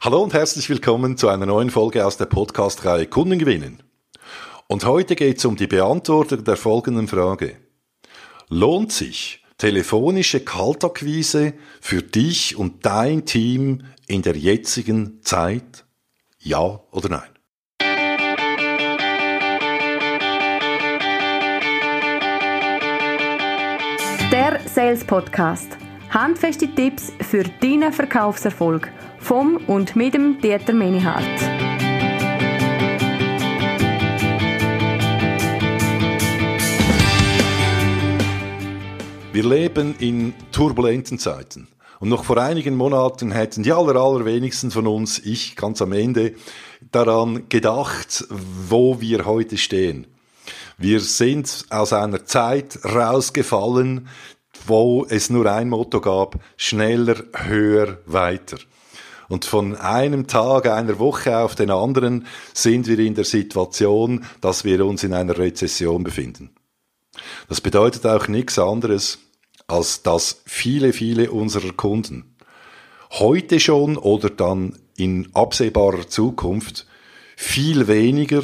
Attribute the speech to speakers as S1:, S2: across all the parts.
S1: Hallo und herzlich willkommen zu einer neuen Folge aus der Podcast-Reihe Kunden gewinnen. Und heute geht es um die Beantwortung der folgenden Frage. Lohnt sich telefonische Kaltakquise für dich und dein Team in der jetzigen Zeit? Ja oder nein?
S2: Der Sales Podcast. Handfeste Tipps für deinen Verkaufserfolg vom und mit dem Dieter Menihardt.
S1: Wir leben in turbulenten Zeiten. Und noch vor einigen Monaten hätten die aller, allerwenigsten von uns, ich ganz am Ende, daran gedacht, wo wir heute stehen. Wir sind aus einer Zeit rausgefallen, wo es nur ein Motto gab, schneller, höher, weiter. Und von einem Tag, einer Woche auf den anderen sind wir in der Situation, dass wir uns in einer Rezession befinden. Das bedeutet auch nichts anderes, als dass viele, viele unserer Kunden heute schon oder dann in absehbarer Zukunft viel weniger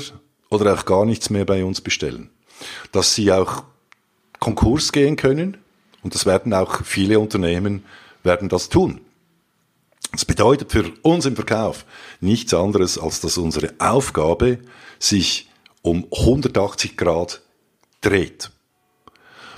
S1: oder auch gar nichts mehr bei uns bestellen. Dass sie auch Konkurs gehen können und das werden auch viele Unternehmen werden das tun. Das bedeutet für uns im Verkauf nichts anderes, als dass unsere Aufgabe sich um 180 Grad dreht.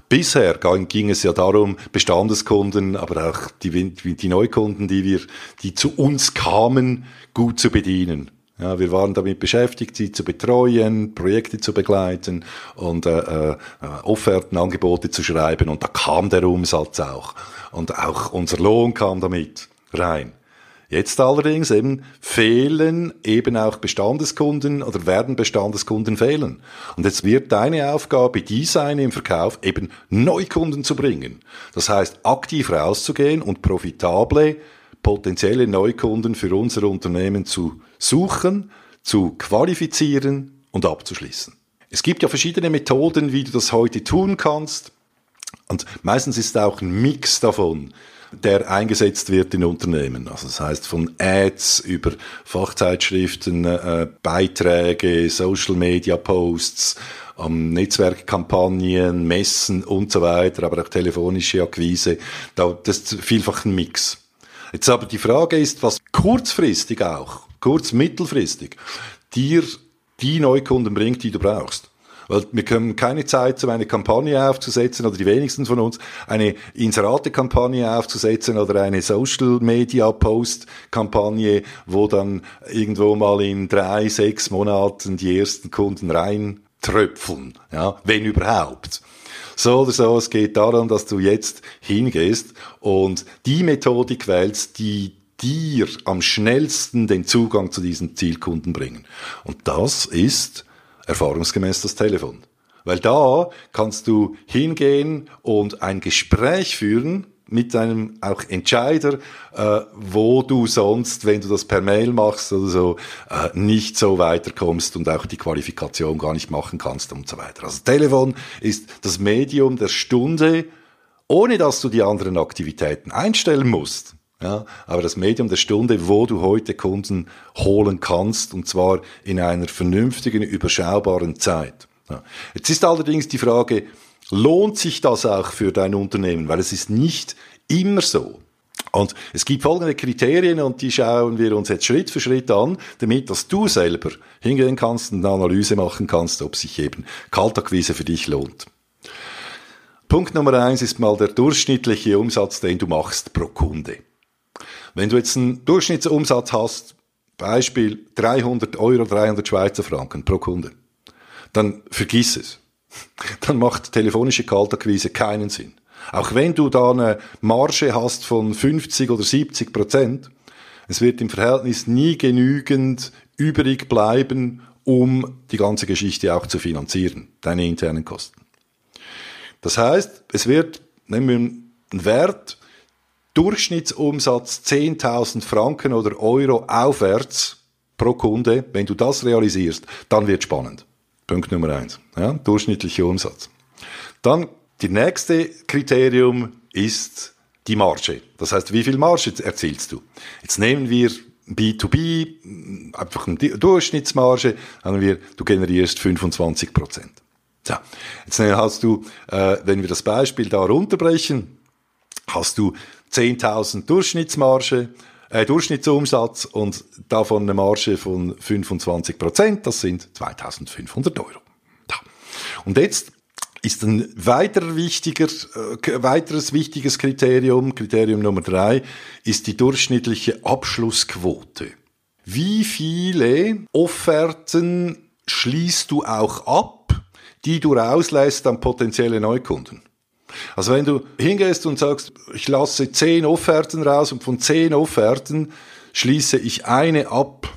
S1: Bisher ging es ja darum, Bestandeskunden, aber auch die, die Neukunden, die wir, die zu uns kamen, gut zu bedienen. Ja, wir waren damit beschäftigt, sie zu betreuen, Projekte zu begleiten und äh, äh, Offerten, Angebote zu schreiben. Und da kam der Umsatz auch. Und auch unser Lohn kam damit rein. Jetzt allerdings eben fehlen eben auch Bestandeskunden oder werden Bestandeskunden fehlen. Und jetzt wird deine Aufgabe die sein im Verkauf, eben Neukunden zu bringen. Das heißt, aktiv rauszugehen und profitable potenzielle Neukunden für unser Unternehmen zu suchen, zu qualifizieren und abzuschließen. Es gibt ja verschiedene Methoden, wie du das heute tun kannst. Und meistens ist auch ein Mix davon der eingesetzt wird in Unternehmen. Also das heißt von Ads über Fachzeitschriften, äh, Beiträge, Social Media Posts, ähm, Netzwerkkampagnen, Messen und so weiter, aber auch telefonische Akquise. Da, das ist vielfach ein Mix. Jetzt aber die Frage ist, was kurzfristig auch, kurz mittelfristig, dir die Neukunden bringt, die du brauchst. Weil wir können keine Zeit, um eine Kampagne aufzusetzen, oder die wenigsten von uns, eine Inserate-Kampagne aufzusetzen oder eine Social-Media-Post-Kampagne, wo dann irgendwo mal in drei, sechs Monaten die ersten Kunden reintröpfeln, ja, wenn überhaupt. So oder so, es geht darum, dass du jetzt hingehst und die Methodik wählst, die dir am schnellsten den Zugang zu diesen Zielkunden bringen. Und das ist erfahrungsgemäß das Telefon. Weil da kannst du hingehen und ein Gespräch führen mit deinem auch Entscheider, äh, wo du sonst, wenn du das per Mail machst oder so, äh, nicht so weiterkommst und auch die Qualifikation gar nicht machen kannst und so weiter. Also Telefon ist das Medium der Stunde, ohne dass du die anderen Aktivitäten einstellen musst. Ja, aber das Medium der Stunde, wo du heute Kunden holen kannst, und zwar in einer vernünftigen, überschaubaren Zeit. Ja. Jetzt ist allerdings die Frage, lohnt sich das auch für dein Unternehmen? Weil es ist nicht immer so. Und es gibt folgende Kriterien und die schauen wir uns jetzt Schritt für Schritt an, damit dass du selber hingehen kannst und eine Analyse machen kannst, ob sich eben Kaltakquise für dich lohnt. Punkt Nummer eins ist mal der durchschnittliche Umsatz, den du machst pro Kunde. Wenn du jetzt einen Durchschnittsumsatz hast, Beispiel 300 Euro, 300 Schweizer Franken pro Kunde, dann vergiss es. Dann macht telefonische Kaltakquise keinen Sinn. Auch wenn du da eine Marge hast von 50 oder 70 Prozent, es wird im Verhältnis nie genügend übrig bleiben, um die ganze Geschichte auch zu finanzieren, deine internen Kosten. Das heißt, es wird, nehmen wir einen Wert, Durchschnittsumsatz 10.000 Franken oder Euro aufwärts pro Kunde, wenn du das realisierst, dann wird spannend. Punkt Nummer eins. Ja, durchschnittlicher Umsatz. Dann die nächste Kriterium ist die Marge. Das heißt, wie viel Marge erzielst du? Jetzt nehmen wir B2B, einfach eine Durchschnittsmarge, sagen wir, du generierst 25 Prozent. So, jetzt hast du, äh, wenn wir das Beispiel da runterbrechen, hast du 10.000 Durchschnittsmarge, äh, Durchschnittsumsatz und davon eine Marge von 25 Prozent, das sind 2.500 Euro. Ja. Und jetzt ist ein weiter wichtiger, äh, weiteres wichtiges Kriterium, Kriterium Nummer drei, ist die durchschnittliche Abschlussquote. Wie viele Offerten schließt du auch ab, die du rauslässt an potenzielle Neukunden? Also wenn du hingehst und sagst, ich lasse zehn Offerten raus und von zehn Offerten schließe ich eine ab,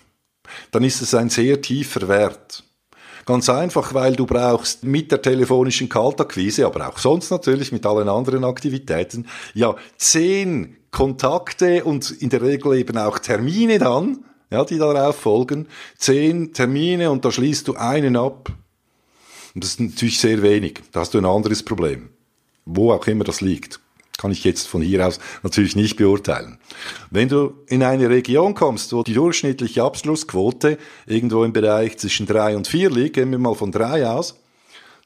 S1: dann ist es ein sehr tiefer Wert. Ganz einfach, weil du brauchst mit der telefonischen Kaltakquise, aber auch sonst natürlich mit allen anderen Aktivitäten, ja, zehn Kontakte und in der Regel eben auch Termine dann, ja, die darauf folgen. Zehn Termine und da schließt du einen ab. Und das ist natürlich sehr wenig. Da hast du ein anderes Problem. Wo auch immer das liegt kann ich jetzt von hier aus natürlich nicht beurteilen. Wenn du in eine Region kommst, wo die durchschnittliche Abschlussquote irgendwo im Bereich zwischen drei und vier liegt, gehen wir mal von drei aus,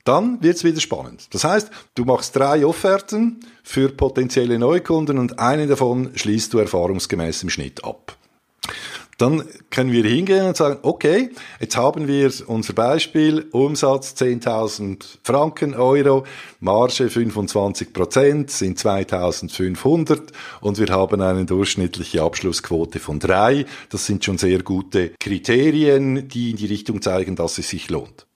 S1: dann wird's wieder spannend. Das heißt, du machst drei Offerten für potenzielle Neukunden und eine davon schließt du erfahrungsgemäß im Schnitt ab dann können wir hingehen und sagen, okay, jetzt haben wir unser Beispiel, Umsatz 10.000 Franken, Euro, Marge 25 Prozent, sind 2.500 und wir haben eine durchschnittliche Abschlussquote von drei. Das sind schon sehr gute Kriterien, die in die Richtung zeigen, dass es sich lohnt.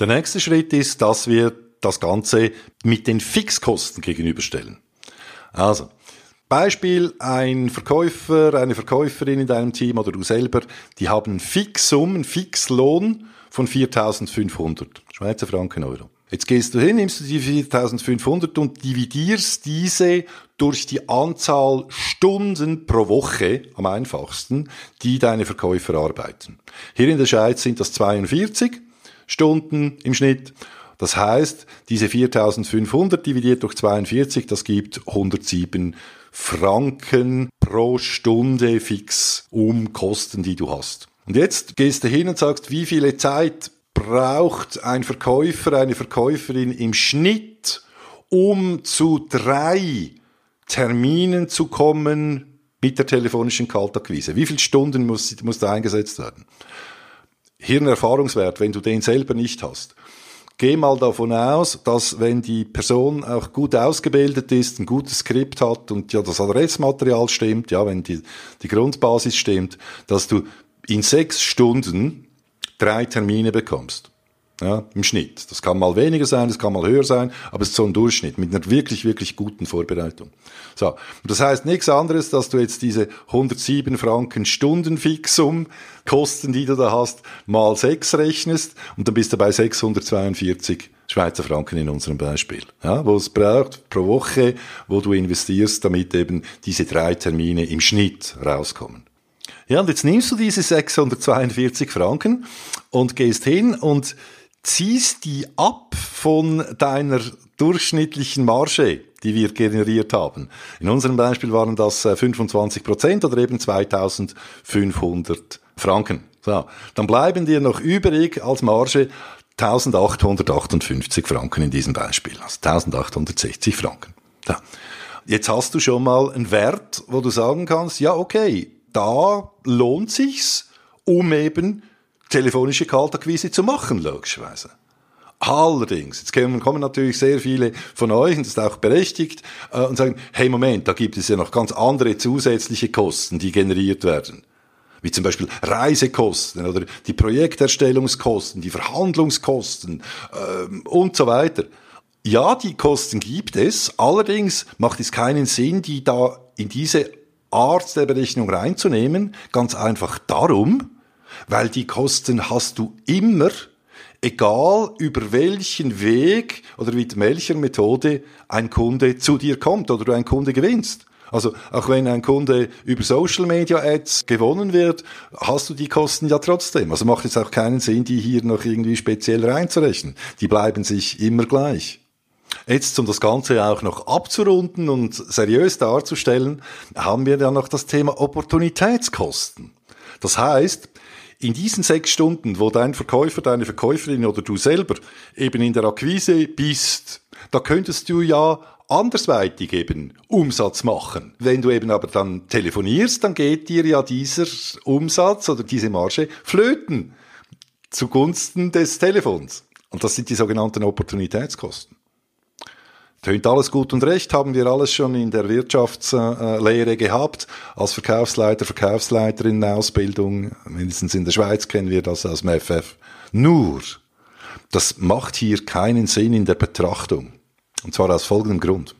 S1: Der nächste Schritt ist, dass wir das Ganze mit den Fixkosten gegenüberstellen. Also, Beispiel, ein Verkäufer, eine Verkäuferin in deinem Team oder du selber, die haben einen Fixum, einen Fixlohn von 4.500 Schweizer Franken Euro. Jetzt gehst du hin, nimmst du die 4.500 und dividierst diese durch die Anzahl Stunden pro Woche am einfachsten, die deine Verkäufer arbeiten. Hier in der Schweiz sind das 42 Stunden im Schnitt. Das heißt, diese 4.500 dividiert durch 42, das gibt 107 Franken pro Stunde fix um Kosten, die du hast. Und jetzt gehst du hin und sagst, wie viele Zeit braucht ein Verkäufer, eine Verkäuferin im Schnitt, um zu drei Terminen zu kommen mit der telefonischen Kaltakquise? Wie viele Stunden muss, muss da eingesetzt werden? Hier ein Erfahrungswert, wenn du den selber nicht hast geh mal davon aus, dass wenn die Person auch gut ausgebildet ist, ein gutes Skript hat und ja das Adressmaterial stimmt, ja, wenn die, die Grundbasis stimmt, dass du in sechs Stunden drei Termine bekommst. Ja, im Schnitt. Das kann mal weniger sein, das kann mal höher sein, aber es ist so ein Durchschnitt mit einer wirklich, wirklich guten Vorbereitung. So. Das heißt nichts anderes, dass du jetzt diese 107 Franken Stundenfixum Kosten, die du da hast, mal sechs rechnest und dann bist du bei 642 Schweizer Franken in unserem Beispiel. Ja, wo es braucht pro Woche, wo du investierst, damit eben diese drei Termine im Schnitt rauskommen. Ja, und jetzt nimmst du diese 642 Franken und gehst hin und ziehst die ab von deiner durchschnittlichen Marge, die wir generiert haben. In unserem Beispiel waren das 25 äh, Prozent oder eben 2500 Franken. So, dann bleiben dir noch übrig als Marge 1858 Franken in diesem Beispiel, also 1860 Franken. So. Jetzt hast du schon mal einen Wert, wo du sagen kannst, ja, okay, da lohnt sich's, um eben telefonische Kaltakquise zu machen, logischerweise. Allerdings, jetzt kommen, natürlich sehr viele von euch, und das ist auch berechtigt, äh, und sagen, hey Moment, da gibt es ja noch ganz andere zusätzliche Kosten, die generiert werden. Wie zum Beispiel Reisekosten oder die Projekterstellungskosten, die Verhandlungskosten ähm, und so weiter. Ja, die Kosten gibt es, allerdings macht es keinen Sinn, die da in diese Art der Berechnung reinzunehmen, ganz einfach darum, weil die Kosten hast du immer, egal über welchen Weg oder mit welcher Methode ein Kunde zu dir kommt oder du einen Kunde gewinnst. Also auch wenn ein Kunde über Social Media Ads gewonnen wird, hast du die Kosten ja trotzdem. Also macht es auch keinen Sinn, die hier noch irgendwie speziell reinzurechnen. Die bleiben sich immer gleich. Jetzt, um das Ganze auch noch abzurunden und seriös darzustellen, haben wir dann noch das Thema Opportunitätskosten. Das heißt, in diesen sechs Stunden, wo dein Verkäufer, deine Verkäuferin oder du selber eben in der Akquise bist, da könntest du ja andersweitig eben Umsatz machen. Wenn du eben aber dann telefonierst, dann geht dir ja dieser Umsatz oder diese Marge flöten zugunsten des Telefons. Und das sind die sogenannten Opportunitätskosten. Tönt alles gut und recht, haben wir alles schon in der Wirtschaftslehre gehabt, als Verkaufsleiter, Verkaufsleiterin in Ausbildung, mindestens in der Schweiz kennen wir das aus dem FF. Nur, das macht hier keinen Sinn in der Betrachtung. Und zwar aus folgendem Grund.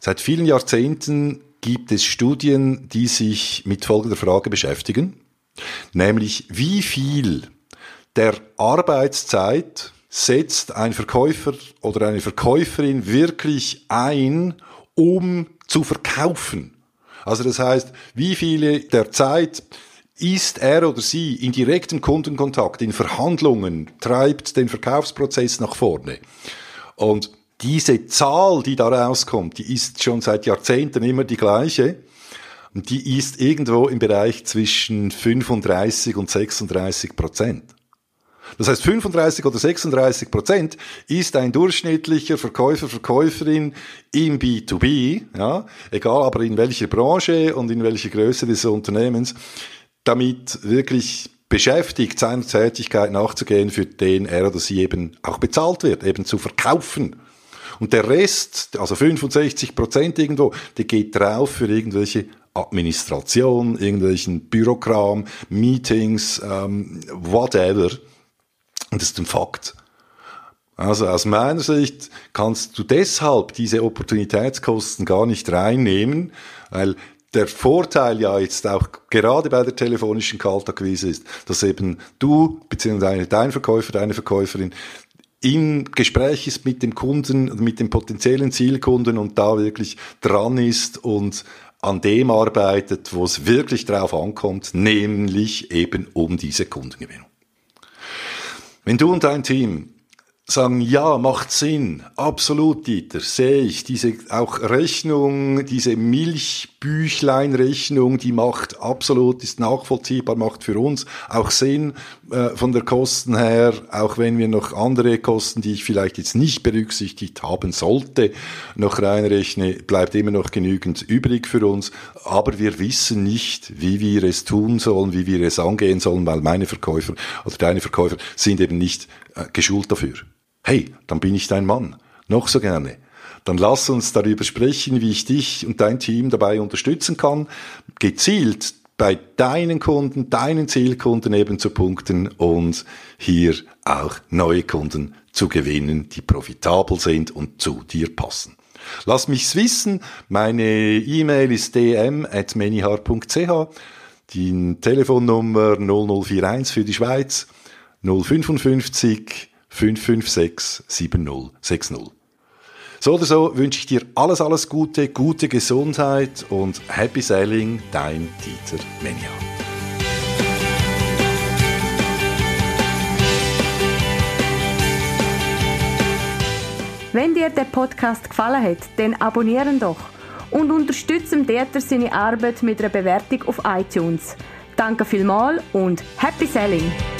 S1: Seit vielen Jahrzehnten gibt es Studien, die sich mit folgender Frage beschäftigen, nämlich wie viel der Arbeitszeit setzt ein Verkäufer oder eine Verkäuferin wirklich ein, um zu verkaufen. Also das heißt, wie viele der Zeit ist er oder sie in direktem Kundenkontakt, in Verhandlungen, treibt den Verkaufsprozess nach vorne. Und diese Zahl, die da rauskommt, die ist schon seit Jahrzehnten immer die gleiche. Und die ist irgendwo im Bereich zwischen 35 und 36 Prozent. Das heißt, 35 oder 36 Prozent ist ein durchschnittlicher Verkäufer, Verkäuferin im B2B, ja, egal aber in welcher Branche und in welcher Größe des Unternehmens, damit wirklich beschäftigt, seiner Tätigkeit nachzugehen, für den er oder sie eben auch bezahlt wird, eben zu verkaufen. Und der Rest, also 65 Prozent irgendwo, der geht drauf für irgendwelche Administration, irgendwelchen Bürokram, Meetings, ähm, whatever. Und das ist ein Fakt. Also aus meiner Sicht kannst du deshalb diese Opportunitätskosten gar nicht reinnehmen, weil der Vorteil ja jetzt auch gerade bei der telefonischen Kaltakquise ist, dass eben du bzw. dein Verkäufer, deine Verkäuferin im Gespräch ist mit dem Kunden, mit dem potenziellen Zielkunden und da wirklich dran ist und an dem arbeitet, wo es wirklich drauf ankommt, nämlich eben um diese Kundengewinnung. Wenn du und dein Team sagen, ja, macht Sinn, absolut, Dieter, sehe ich, diese auch Rechnung, diese Milchbüchlein-Rechnung, die macht absolut, ist nachvollziehbar, macht für uns auch Sinn äh, von der Kosten her, auch wenn wir noch andere Kosten, die ich vielleicht jetzt nicht berücksichtigt haben sollte, noch reinrechne, bleibt immer noch genügend übrig für uns, aber wir wissen nicht, wie wir es tun sollen, wie wir es angehen sollen, weil meine Verkäufer oder deine Verkäufer sind eben nicht äh, geschult dafür hey, dann bin ich dein Mann. Noch so gerne. Dann lass uns darüber sprechen, wie ich dich und dein Team dabei unterstützen kann, gezielt bei deinen Kunden, deinen Zielkunden eben zu punkten und hier auch neue Kunden zu gewinnen, die profitabel sind und zu dir passen. Lass mich's wissen. Meine E-Mail ist dm.manyhard.ch. Die Telefonnummer 0041 für die Schweiz 055 556 7060. So oder so wünsche ich dir alles, alles Gute, gute Gesundheit und Happy Sailing, dein Dieter Menja.
S2: Wenn dir der Podcast gefallen hat, dann abonnieren doch und unterstützen Dieter seine Arbeit mit einer Bewertung auf iTunes. Danke vielmals und Happy Selling!